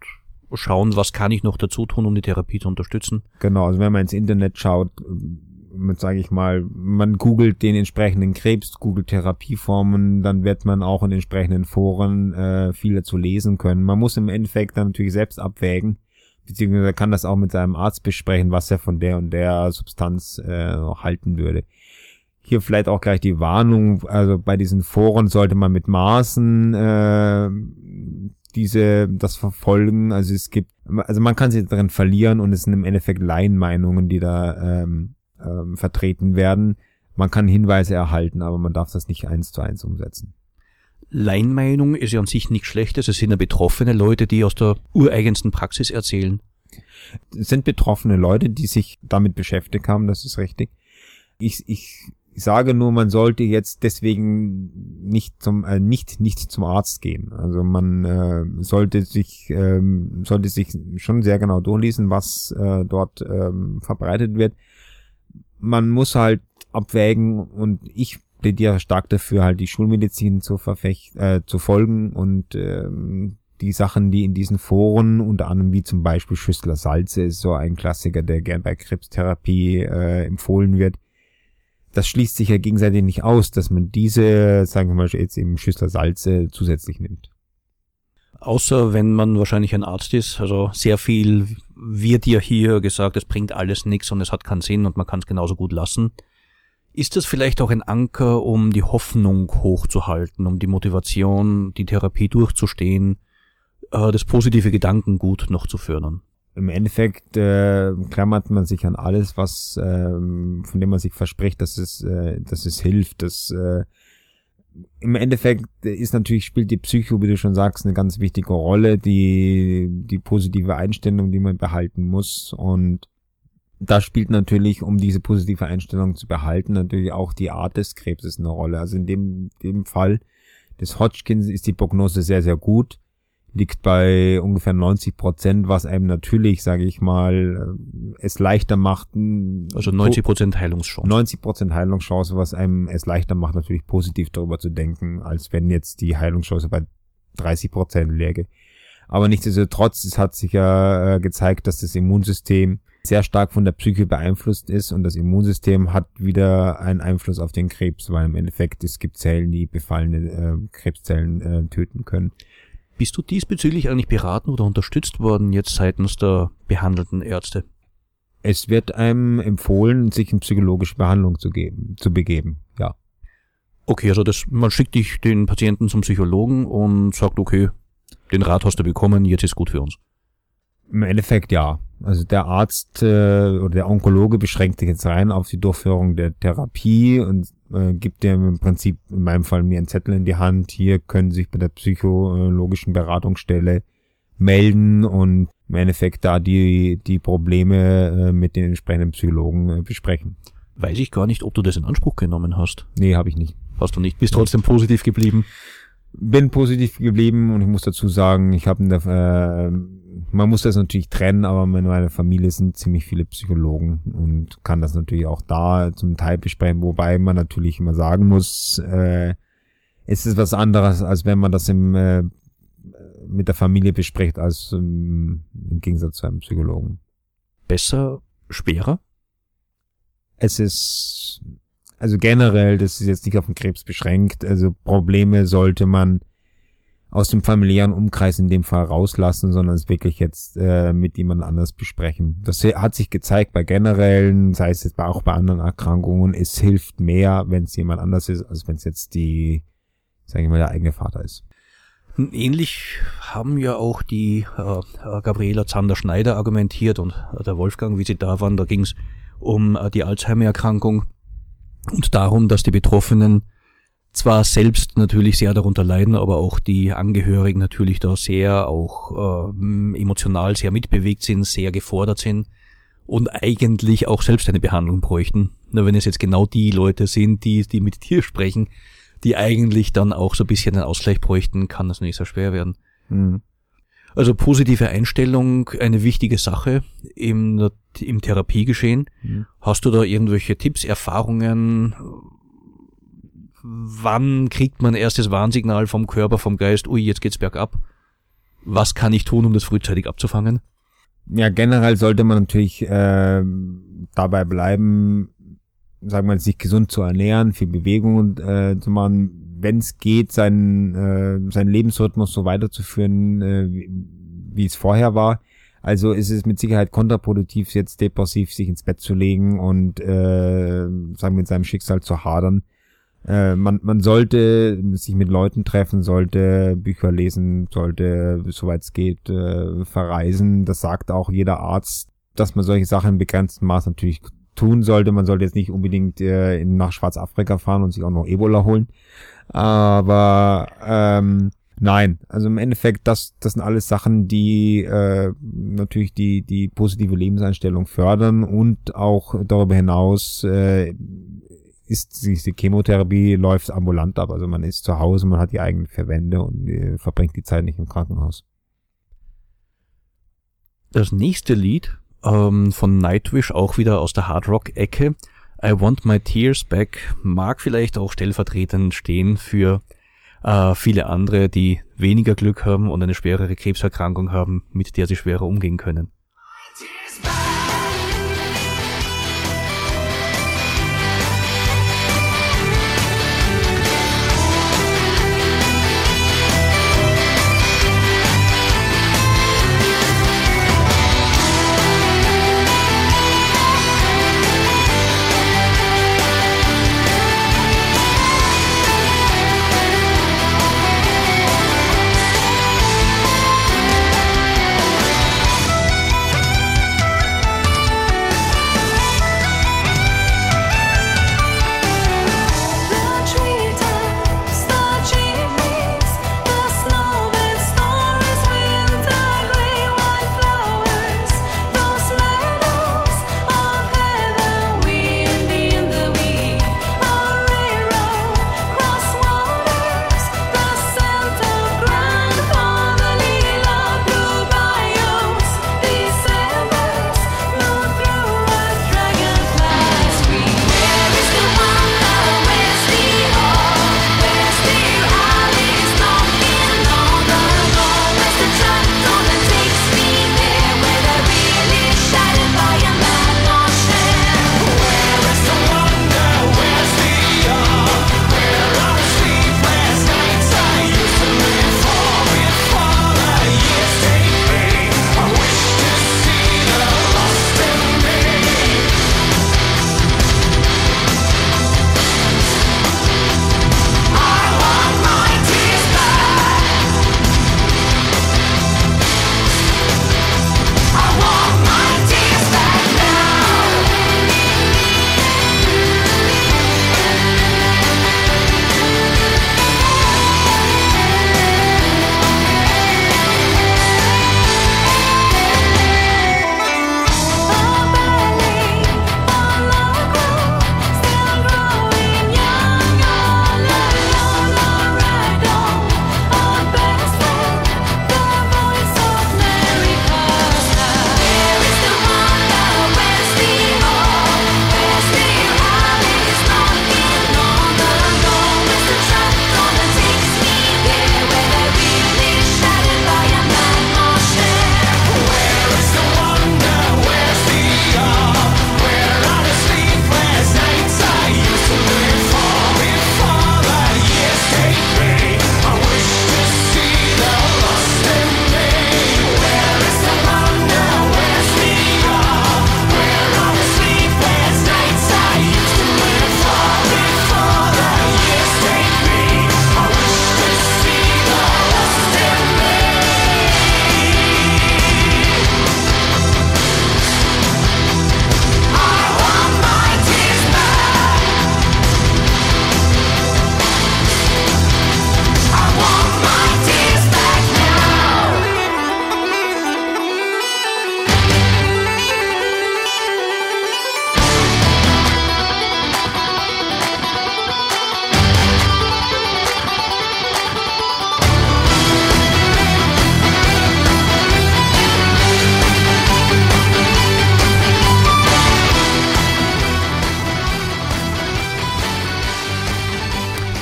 schauen, was kann ich noch dazu tun, um die Therapie zu unterstützen. Genau, also wenn man ins Internet schaut, mit sage ich mal, man googelt den entsprechenden Krebs, googelt Therapieformen, dann wird man auch in entsprechenden Foren äh, viel dazu lesen können. Man muss im Endeffekt dann natürlich selbst abwägen, beziehungsweise kann das auch mit seinem Arzt besprechen, was er von der und der Substanz äh, halten würde. Hier vielleicht auch gleich die Warnung, also bei diesen Foren sollte man mit Maßen äh, diese das verfolgen. Also es gibt, also man kann sich darin verlieren und es sind im Endeffekt Laienmeinungen, die da ähm, ähm, vertreten werden. Man kann Hinweise erhalten, aber man darf das nicht eins zu eins umsetzen. Laienmeinung ist ja an sich nichts Schlechtes. Es sind ja betroffene Leute, die aus der ureigensten Praxis erzählen. Es sind betroffene Leute, die sich damit beschäftigt haben, das ist richtig. Ich, ich sage nur, man sollte jetzt deswegen nicht zum äh, nicht nicht zum Arzt gehen. Also man äh, sollte sich ähm, sollte sich schon sehr genau durchlesen, was äh, dort ähm, verbreitet wird. Man muss halt abwägen und ich plädiere stark dafür, halt die Schulmedizin zu verfecht äh, zu folgen und ähm, die Sachen, die in diesen Foren, unter anderem wie zum Beispiel Schüssler Salze, ist so ein Klassiker, der gern bei Krebstherapie äh, empfohlen wird, das schließt sich ja gegenseitig nicht aus, dass man diese, sagen wir mal jetzt eben Schüssler Salze zusätzlich nimmt. Außer wenn man wahrscheinlich ein Arzt ist, also sehr viel wird ja hier gesagt, es bringt alles nichts und es hat keinen Sinn und man kann es genauso gut lassen. Ist das vielleicht auch ein Anker, um die Hoffnung hochzuhalten, um die Motivation, die Therapie durchzustehen, äh, das positive Gedankengut noch zu fördern? im Endeffekt äh, klammert man sich an alles, was ähm, von dem man sich verspricht, dass es, äh, dass es hilft. Das äh, im Endeffekt ist natürlich spielt die Psycho, wie du schon sagst, eine ganz wichtige Rolle, die die positive Einstellung, die man behalten muss und da spielt natürlich, um diese positive Einstellung zu behalten, natürlich auch die Art des Krebses eine Rolle. Also in dem, dem Fall des Hodgkins ist die Prognose sehr, sehr gut, liegt bei ungefähr 90 Prozent, was einem natürlich, sage ich mal, äh, es leichter macht. Also 90% Heilungschance. 90 Prozent Heilungschance, was einem es leichter macht, natürlich positiv darüber zu denken, als wenn jetzt die Heilungschance bei 30 Prozent läge. Aber nichtsdestotrotz, es hat sich ja äh, gezeigt, dass das Immunsystem sehr stark von der Psyche beeinflusst ist und das Immunsystem hat wieder einen Einfluss auf den Krebs, weil im Endeffekt es gibt Zellen, die befallene äh, Krebszellen äh, töten können. Bist du diesbezüglich eigentlich beraten oder unterstützt worden jetzt seitens der behandelnden Ärzte? Es wird einem empfohlen, sich in psychologische Behandlung zu geben, zu begeben. Ja. Okay, also das, man schickt dich den Patienten zum Psychologen und sagt, okay, den Rat hast du bekommen, jetzt ist gut für uns. Im Endeffekt ja. Also der Arzt äh, oder der Onkologe beschränkt sich jetzt rein auf die Durchführung der Therapie und äh, gibt dem im Prinzip in meinem Fall mir einen Zettel in die Hand. Hier können Sie sich bei der psychologischen Beratungsstelle melden und im Endeffekt da die, die Probleme äh, mit den entsprechenden Psychologen äh, besprechen. Weiß ich gar nicht, ob du das in Anspruch genommen hast. Nee, habe ich nicht. Hast du nicht. Bist trotzdem positiv geblieben. Bin positiv geblieben und ich muss dazu sagen, ich habe äh, man muss das natürlich trennen, aber in meiner Familie sind ziemlich viele Psychologen und kann das natürlich auch da zum Teil besprechen, wobei man natürlich immer sagen muss, äh, es ist was anderes, als wenn man das im, äh, mit der Familie bespricht, als ähm, im Gegensatz zu einem Psychologen. Besser, schwerer? Es ist, also generell, das ist jetzt nicht auf den Krebs beschränkt, also Probleme sollte man aus dem familiären Umkreis in dem Fall rauslassen, sondern es wirklich jetzt äh, mit jemand anders besprechen. Das hat sich gezeigt bei generellen, sei es jetzt auch bei anderen Erkrankungen, es hilft mehr, wenn es jemand anders ist, als wenn es jetzt die, sage ich mal, der eigene Vater ist. Ähnlich haben ja auch die äh, äh, Gabriela Zander-Schneider argumentiert und äh, der Wolfgang, wie sie da waren, da ging es um äh, die Alzheimer-Erkrankung und darum, dass die Betroffenen zwar selbst natürlich sehr darunter leiden, aber auch die Angehörigen natürlich da sehr auch äh, emotional sehr mitbewegt sind, sehr gefordert sind und eigentlich auch selbst eine Behandlung bräuchten. Nur wenn es jetzt genau die Leute sind, die, die mit dir sprechen, die eigentlich dann auch so ein bisschen einen Ausgleich bräuchten, kann das nicht so schwer werden. Mhm. Also positive Einstellung, eine wichtige Sache im, im Therapiegeschehen. Mhm. Hast du da irgendwelche Tipps, Erfahrungen? Wann kriegt man erst das Warnsignal vom Körper, vom Geist, ui, jetzt geht's bergab? Was kann ich tun, um das frühzeitig abzufangen? Ja, generell sollte man natürlich äh, dabei bleiben, sagen wir, sich gesund zu ernähren, viel Bewegung äh, zu machen, wenn es geht, seinen, äh, seinen Lebensrhythmus so weiterzuführen, äh, wie, wie es vorher war. Also ist es mit Sicherheit kontraproduktiv, jetzt depressiv sich ins Bett zu legen und äh, sagen mit seinem Schicksal zu hadern. Äh, man, man sollte sich mit Leuten treffen, sollte Bücher lesen, sollte, soweit es geht, äh, verreisen. Das sagt auch jeder Arzt, dass man solche Sachen im begrenzten Maß natürlich tun sollte. Man sollte jetzt nicht unbedingt äh, nach Schwarzafrika fahren und sich auch noch Ebola holen. Aber ähm, nein, also im Endeffekt, das, das sind alles Sachen, die äh, natürlich die, die positive Lebenseinstellung fördern und auch darüber hinaus äh, ist diese Chemotherapie läuft ambulant ab. Also man ist zu Hause, man hat die eigenen Verwände und äh, verbringt die Zeit nicht im Krankenhaus. Das nächste Lied ähm, von Nightwish, auch wieder aus der Hard Rock-Ecke, I Want My Tears Back, mag vielleicht auch stellvertretend stehen für äh, viele andere, die weniger Glück haben und eine schwerere Krebserkrankung haben, mit der sie schwerer umgehen können.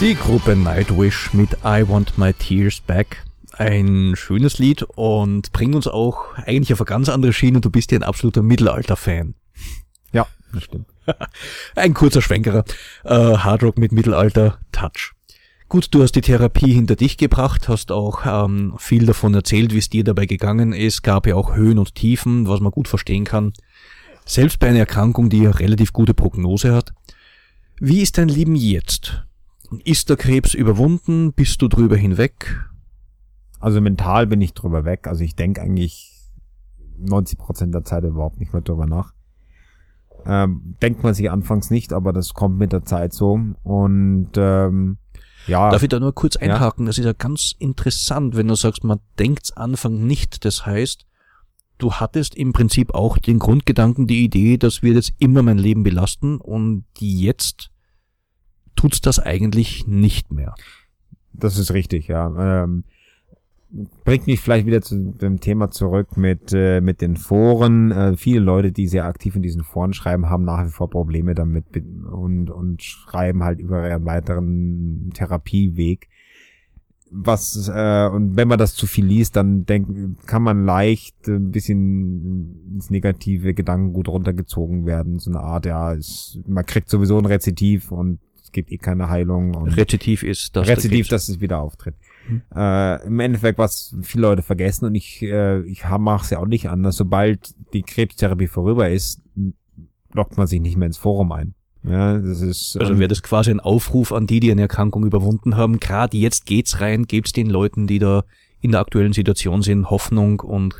Die Gruppe Nightwish mit I Want My Tears Back. Ein schönes Lied und bringt uns auch eigentlich auf eine ganz andere Schiene. Du bist ja ein absoluter Mittelalter-Fan. Ja, das stimmt. Ein kurzer Schwenkerer. Äh, Hardrock mit Mittelalter-Touch. Gut, du hast die Therapie hinter dich gebracht, hast auch ähm, viel davon erzählt, wie es dir dabei gegangen ist. Gab ja auch Höhen und Tiefen, was man gut verstehen kann. Selbst bei einer Erkrankung, die eine relativ gute Prognose hat. Wie ist dein Leben jetzt? Ist der Krebs überwunden? Bist du drüber hinweg? Also mental bin ich drüber weg. Also ich denke eigentlich 90 Prozent der Zeit überhaupt nicht mehr drüber nach. Ähm, denkt man sich anfangs nicht, aber das kommt mit der Zeit so. Und ähm, ja, Darf ich da nur kurz Ja. einhaken? Das ist ja ganz interessant, wenn du sagst, man denkt's Anfang nicht. Das heißt, du hattest im Prinzip auch den Grundgedanken, die Idee, das wird jetzt immer mein Leben belasten und jetzt tut's das eigentlich nicht mehr. das ist richtig, ja. Ähm, bringt mich vielleicht wieder zu dem Thema zurück mit, äh, mit den Foren. Äh, viele Leute, die sehr aktiv in diesen Foren schreiben, haben nach wie vor Probleme damit und, und schreiben halt über ihren weiteren Therapieweg. Was, äh, und wenn man das zu viel liest, dann denk, kann man leicht ein bisschen ins negative Gedankengut runtergezogen werden. So eine Art, ja, es, man kriegt sowieso ein Rezitiv und gibt eh keine Heilung. Und Rezitiv ist das. Krebs- dass es wieder auftritt. Äh, Im Endeffekt, was viele Leute vergessen und ich, äh, ich mache es ja auch nicht anders, sobald die Krebstherapie vorüber ist, lockt man sich nicht mehr ins Forum ein. Ja, das ist Also ähm, wäre das quasi ein Aufruf an die, die eine Erkrankung überwunden haben. Gerade jetzt geht's rein, gebt's den Leuten, die da in der aktuellen Situation sind, Hoffnung und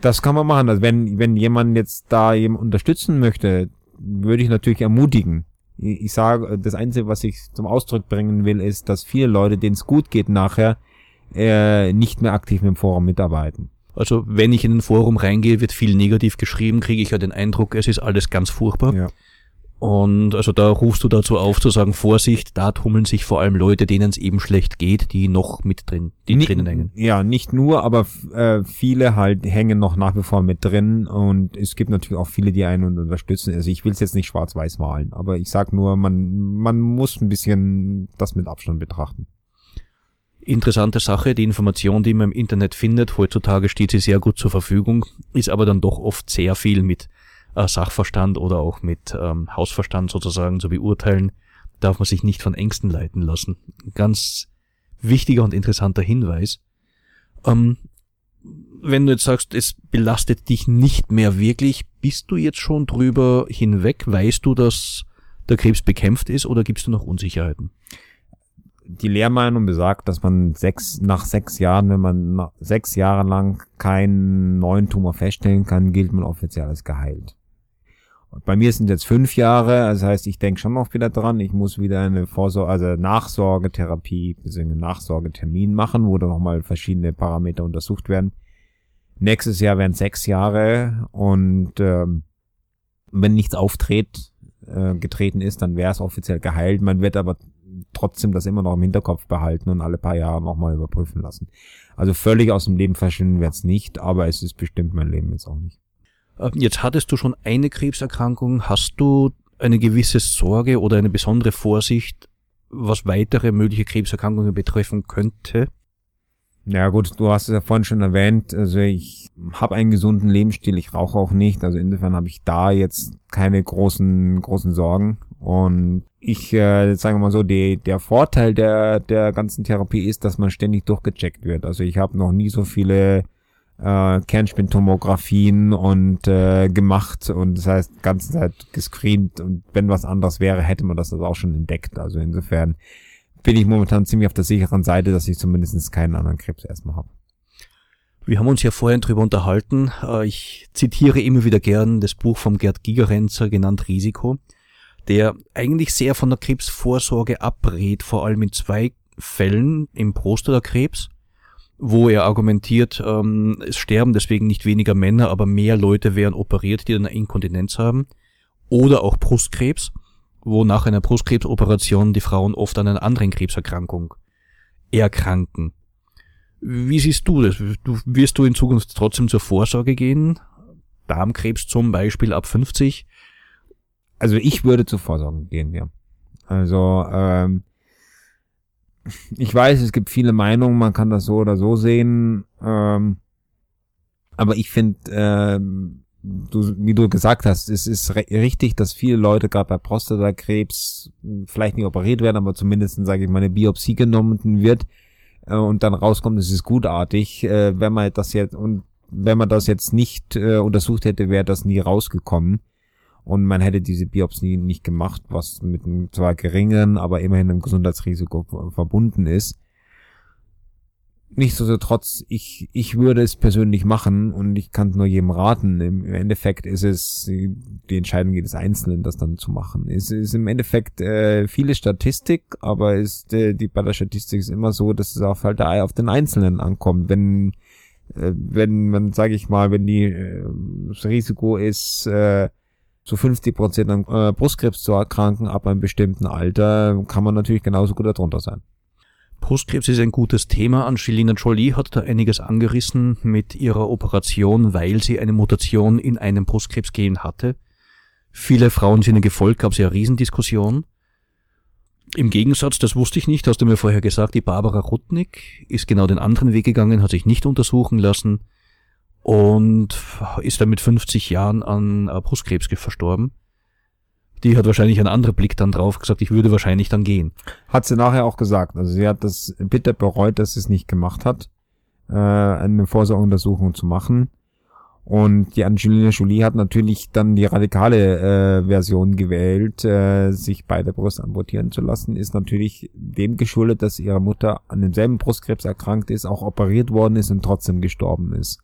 das kann man machen. Also wenn, wenn jemand jetzt da jemand unterstützen möchte, würde ich natürlich ermutigen. Ich, sage, das Einzige, was ich zum Ausdruck bringen will, ist, dass viele Leute, denen es gut geht nachher, äh, nicht mehr aktiv mit dem Forum mitarbeiten. Also wenn ich in ein Forum reingehe, wird viel negativ geschrieben, kriege ich ja den Eindruck, es ist alles ganz furchtbar. Ja. Und also da rufst du dazu auf zu sagen, Vorsicht, da tummeln sich vor allem Leute, denen es eben schlecht geht, die noch mit drin, die Ni- drinnen hängen. Ja, nicht nur, aber äh, viele halt hängen noch nach wie vor mit drin und es gibt natürlich auch viele, die einen unterstützen. Also ich will es jetzt nicht schwarz-weiß malen, aber ich sag nur, man, man muss ein bisschen das mit Abstand betrachten. Interessante Sache, die Information, die man im Internet findet, heutzutage steht sie sehr gut zur Verfügung, ist aber dann doch oft sehr viel mit äh, Sachverstand oder auch mit ähm, Hausverstand sozusagen zu beurteilen, darf man sich nicht von Ängsten leiten lassen. Ganz wichtiger und interessanter Hinweis. Ähm, wenn du jetzt sagst, es belastet dich nicht mehr wirklich, bist du jetzt schon drüber hinweg? Weißt du, dass der Krebs bekämpft ist oder gibst du noch Unsicherheiten? Die Lehrmeinung besagt, dass man sechs, nach sechs Jahren, wenn man sechs Jahre lang keinen neuen Tumor feststellen kann, gilt man offiziell als geheilt. Und bei mir sind jetzt fünf Jahre, das heißt, ich denke schon noch wieder dran, ich muss wieder eine Vorsorge, also Nachsorgetherapie, beziehungsweise Nachsorgetermin machen, wo dann nochmal verschiedene Parameter untersucht werden. Nächstes Jahr wären sechs Jahre und ähm, wenn nichts auftritt, äh, getreten ist, dann wäre es offiziell geheilt. Man wird aber trotzdem das immer noch im Hinterkopf behalten und alle paar Jahre nochmal überprüfen lassen. Also völlig aus dem Leben verschwinden wird's nicht, aber es ist bestimmt mein Leben jetzt auch nicht. Äh, Jetzt hattest du schon eine Krebserkrankung. Hast du eine gewisse Sorge oder eine besondere Vorsicht, was weitere mögliche Krebserkrankungen betreffen könnte? Ja gut, du hast es ja vorhin schon erwähnt, also ich habe einen gesunden Lebensstil, ich rauche auch nicht, also insofern habe ich da jetzt keine großen großen Sorgen und ich äh, sagen wir mal so, die, der Vorteil der der ganzen Therapie ist, dass man ständig durchgecheckt wird. Also ich habe noch nie so viele äh, Kernspintomographien und äh, gemacht und das heißt ganze Zeit gescreent und wenn was anderes wäre, hätte man das also auch schon entdeckt. Also insofern bin ich momentan ziemlich auf der sicheren Seite, dass ich zumindest keinen anderen Krebs erstmal habe. Wir haben uns ja vorhin drüber unterhalten. Äh, Ich zitiere immer wieder gern das Buch vom Gerd Gigerenzer, genannt Risiko, der eigentlich sehr von der Krebsvorsorge abrät, vor allem in zwei Fällen im Prostatakrebs, wo er argumentiert, ähm, es sterben deswegen nicht weniger Männer, aber mehr Leute werden operiert, die dann eine Inkontinenz haben. Oder auch Brustkrebs, wo nach einer Brustkrebsoperation die Frauen oft an einer anderen Krebserkrankung erkranken. Wie siehst du das? Du, wirst du in Zukunft trotzdem zur Vorsorge gehen? Darmkrebs zum Beispiel ab 50? Also ich würde zur Vorsorge gehen, ja. Also ähm, ich weiß, es gibt viele Meinungen, man kann das so oder so sehen, ähm, aber ich finde, ähm, du, wie du gesagt hast, es ist richtig, dass viele Leute gerade bei Prostatakrebs mh, vielleicht nicht operiert werden, aber zumindest, sage ich mal, eine Biopsie genommen wird äh, und dann rauskommt, es ist gutartig. Äh, wenn man das jetzt und wenn man das jetzt nicht äh, untersucht hätte, wäre das nie rausgekommen und man hätte diese Biopsie nicht gemacht, was mit einem zwar geringen, aber immerhin einem Gesundheitsrisiko ver- verbunden ist. Nichtsdestotrotz, ich, ich würde es persönlich machen und ich kann nur jedem raten. Im Endeffekt ist es die Entscheidung jedes Einzelnen, das dann zu machen. Es ist im Endeffekt äh, viele Statistik, aber ist äh, die bei der Statistik ist immer so, dass es auf halt auf den Einzelnen ankommt. Wenn äh, wenn man, sage ich mal, wenn die äh, das Risiko ist, äh, zu 50 Prozent an äh, Brustkrebs zu erkranken ab einem bestimmten Alter, kann man natürlich genauso gut darunter sein. Brustkrebs ist ein gutes Thema. Angelina Jolie hat da einiges angerissen mit ihrer Operation, weil sie eine Mutation in einem Brustkrebsgen hatte. Viele Frauen sind ihr gefolgt, gab es ja eine Riesendiskussion. Im Gegensatz, das wusste ich nicht, hast du mir vorher gesagt, die Barbara Rudnick ist genau den anderen Weg gegangen, hat sich nicht untersuchen lassen und ist dann mit 50 Jahren an äh, Brustkrebs verstorben. Die hat wahrscheinlich einen anderen Blick dann drauf gesagt, ich würde wahrscheinlich dann gehen. Hat sie nachher auch gesagt. Also sie hat das bitter bereut, dass sie es nicht gemacht hat, äh, eine Vorsorgeuntersuchung zu machen. Und die Angelina Jolie hat natürlich dann die radikale äh, Version gewählt, äh, sich beide Brust amputieren zu lassen, ist natürlich dem geschuldet, dass ihre Mutter an demselben Brustkrebs erkrankt ist, auch operiert worden ist und trotzdem gestorben ist.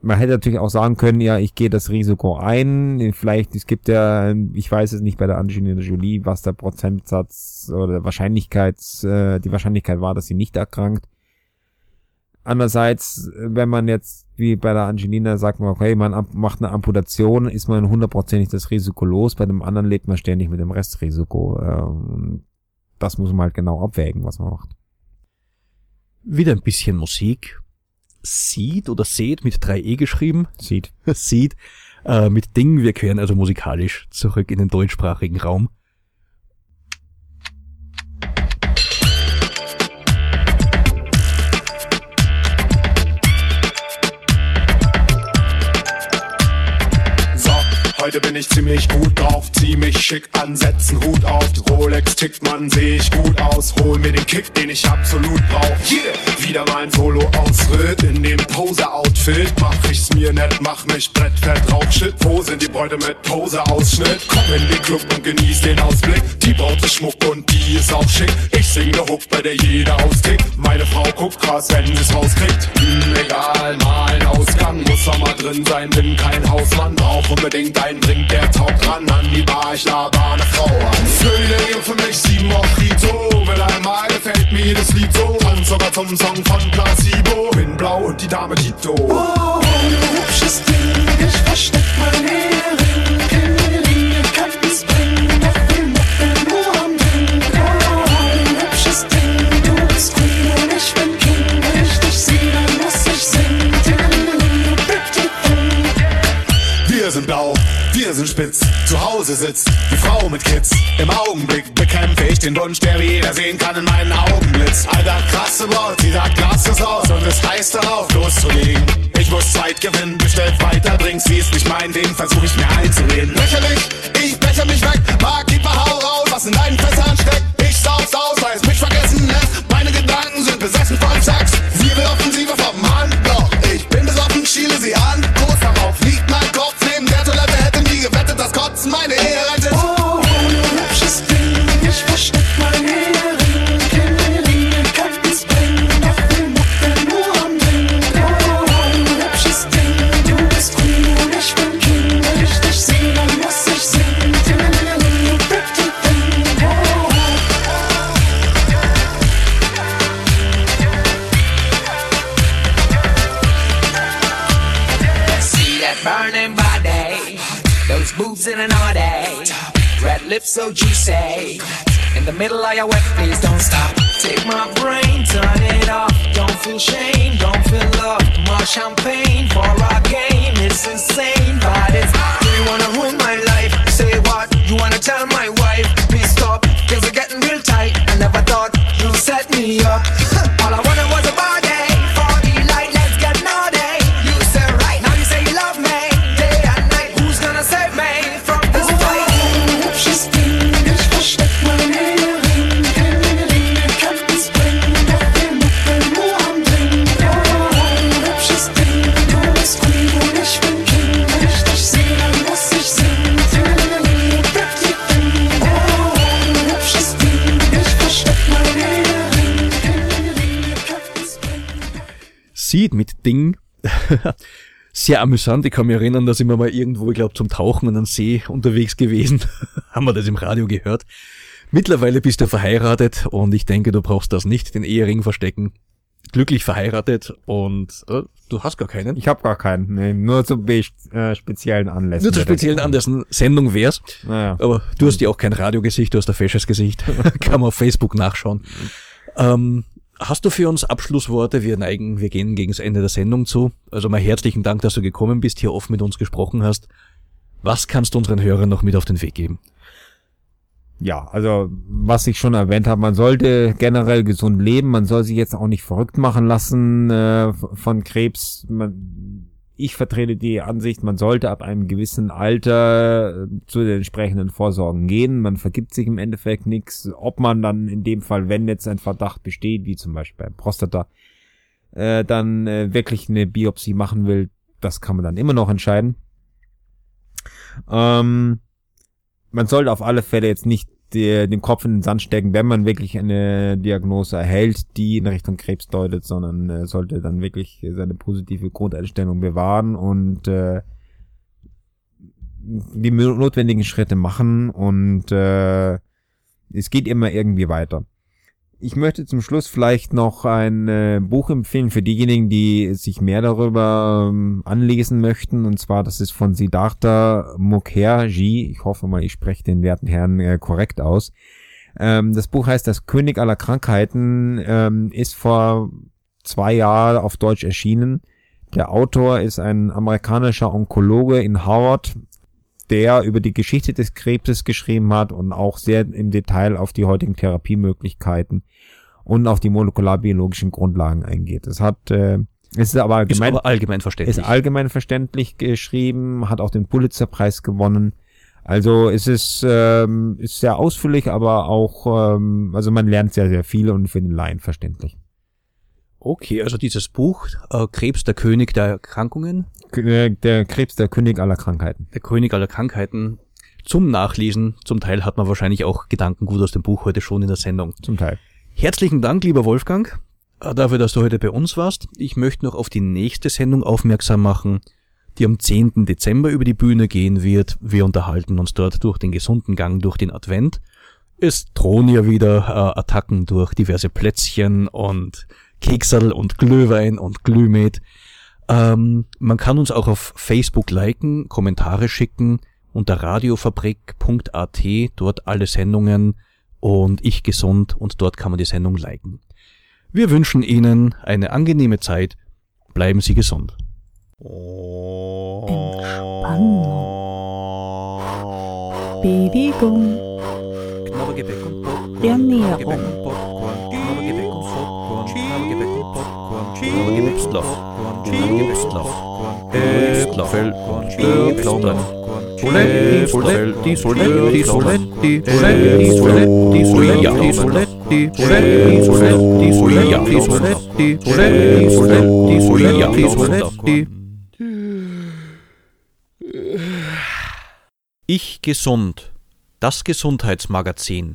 Man hätte natürlich auch sagen können, ja, ich gehe das Risiko ein. Vielleicht, es gibt ja, ich weiß es nicht bei der Angelina Jolie, was der Prozentsatz oder Wahrscheinlichkeits, äh, die Wahrscheinlichkeit war, dass sie nicht erkrankt. Andererseits, wenn man jetzt, wie bei der Angelina, sagt man, okay, man macht eine Amputation, ist man hundertprozentig das Risiko los. Bei dem anderen lebt man ständig mit dem Restrisiko. Ähm, das muss man halt genau abwägen, was man macht. Wieder ein bisschen Musik. Seed oder Seed mit 3e geschrieben. Sieht. Seed äh, mit Ding. Wir kehren also musikalisch zurück in den deutschsprachigen Raum. Heute bin ich ziemlich gut drauf, zieh mich schick an, setzen Hut auf. Die Rolex tickt, man, seh ich gut aus. Hol mir den Kick, den ich absolut brauch. Yeah, wieder mein Solo-Ausritt in dem Pose-Outfit. Mach ich's mir nett, mach mich brettfett drauf. Shit, wo sind die Bräute mit Pose-Ausschnitt? Komm in den Club und genieß den Ausblick. Die Braut ist Schmuck und die ist auch schick. Ich sing ne Hook, bei der jeder austickt. Meine Frau guckt krass, wenn sie's rauskriegt. Hm, egal, mal ein Ausgang. Muss doch mal drin sein, bin kein Hausmann. Brauch unbedingt einen Drink, der taugt ran an die Bar. Ich laber eine Frau an. Vögel für mich sieben Mojito. Will einmal gefällt mir jedes Lied so. Tanz sogar zum Song von Placebo. Bin blau und die Dame Tito. Oh, du hübsches Ding, ich versteck mein Hering. Klingelinge, kann's bringen, doch wir machen nur am Ding. Oh, du hübsches Ding, du bist Queen und ich bin King. Wenn ich dich sehe, dann muss ich singen. Wir sind blau, wir sind spitz. Zu Hause sitzt die Frau mit Kids. Im Augenblick bekämpfe ich den Wunsch, der wie jeder sehen kann in meinen Augenblitz. Alter, krasse Braut, sie sagt, Glas ist aus und es heißt darauf, loszulegen. Ich muss Zeit gewinnen, bestellt weiter Drinks, wie es nicht mein Ding, versuch ich mir einzureden. Lächerlich, ich becher mich weg, Barkeeper, hau raus, was in deinen Fässern steckt. Ich sauf's aus, weil es mich vergessen lässt. Meine Gedanken sind besessen von Sex. So juicy. In the middle of your wet, please Seed mit Ding. Sehr amüsant. Ich kann mich erinnern, da sind wir mal irgendwo, ich glaube, zum Tauchen an einem See unterwegs gewesen. Haben wir das im Radio gehört. Mittlerweile bist du verheiratet und ich denke, du brauchst das nicht, den Ehering verstecken. Glücklich verheiratet und äh, du hast gar keinen. Ich habe gar keinen. Nee, nur zu äh, speziellen Anlässen. Nur zur speziellen Andersen Sendung wär's. Naja. Aber du hast ja auch kein Radiogesicht, du hast ein fesches Gesicht. Kann man auf Facebook nachschauen. Ähm, hast du für uns Abschlussworte? Wir neigen, wir gehen gegen das Ende der Sendung zu. Also mal herzlichen Dank, dass du gekommen bist, hier offen mit uns gesprochen hast. Was kannst du unseren Hörern noch mit auf den Weg geben? Ja, also was ich schon erwähnt habe, man sollte generell gesund leben, man soll sich jetzt auch nicht verrückt machen lassen äh, von Krebs. Man, ich vertrete die Ansicht, man sollte ab einem gewissen Alter äh, zu den entsprechenden Vorsorgen gehen. Man vergibt sich im Endeffekt nichts. Ob man dann in dem Fall, wenn jetzt ein Verdacht besteht, wie zum Beispiel beim Prostata, äh, dann äh, wirklich eine Biopsie machen will, das kann man dann immer noch entscheiden. Ähm, man sollte auf alle Fälle jetzt nicht die, den Kopf in den Sand stecken, wenn man wirklich eine Diagnose erhält, die in Richtung Krebs deutet, sondern äh, sollte dann wirklich seine positive Grundeinstellung bewahren und äh, die notwendigen Schritte machen und äh, es geht immer irgendwie weiter. Ich möchte zum Schluss vielleicht noch ein äh, Buch empfehlen für diejenigen, die sich mehr darüber ähm, anlesen möchten. Und zwar, das ist von Siddhartha Mukherjee. Ich hoffe mal, ich spreche den werten Herrn äh, korrekt aus. Ähm, das Buch heißt Das König aller Krankheiten, ähm, ist vor zwei Jahren auf Deutsch erschienen. Der Autor ist ein amerikanischer Onkologe in Harvard, der über die Geschichte des Krebses geschrieben hat und auch sehr im Detail auf die heutigen Therapiemöglichkeiten und auf die molekularbiologischen Grundlagen eingeht. Es hat, äh, es ist aber Ist allgemein, aber allgemein verständlich. ist allgemein verständlich geschrieben, hat auch den Pulitzerpreis gewonnen. Also es ist, ähm, ist sehr ausführlich, aber auch, ähm, also man lernt sehr, sehr viel und für den Laien verständlich. okay, also dieses Buch, äh, Krebs, der König der Erkrankungen, Der Krebs, der König aller Krankheiten. der König aller Krankheiten, zum Nachlesen. Zum Teil hat man wahrscheinlich auch Gedankengut aus dem Buch heute schon in der Sendung. Zum Teil. Herzlichen Dank, lieber Wolfgang, äh, dafür, dass du heute bei uns warst. Ich möchte noch auf die nächste Sendung aufmerksam machen, die am 10. Dezember über die Bühne gehen wird. Wir unterhalten uns dort durch den gesunden Gang durch den Advent. Es drohen ja wieder äh, Attacken durch diverse Plätzchen und Keksal und Glühwein und Glühmet. Ähm, man kann uns auch auf Facebook liken, Kommentare schicken unter radiofabrik.at, dort alle Sendungen und ich gesund und dort kann man die Sendung liken. Wir wünschen Ihnen eine angenehme Zeit. Bleiben Sie gesund. Entspannung. Bewegung. Ernährung. Gebäck Knabbergebäck und Popcorn. Äpfelfeld und Äpfelfeld. Soletti, Soletti, Soletti, Soletti, Soletti, Soletti, Soletti, Soletti, Soletti, Soletti, Soletti, Soletti, Soletti, Soletti, Soletti, Soletti. Ich gesund. Das Gesundheitsmagazin.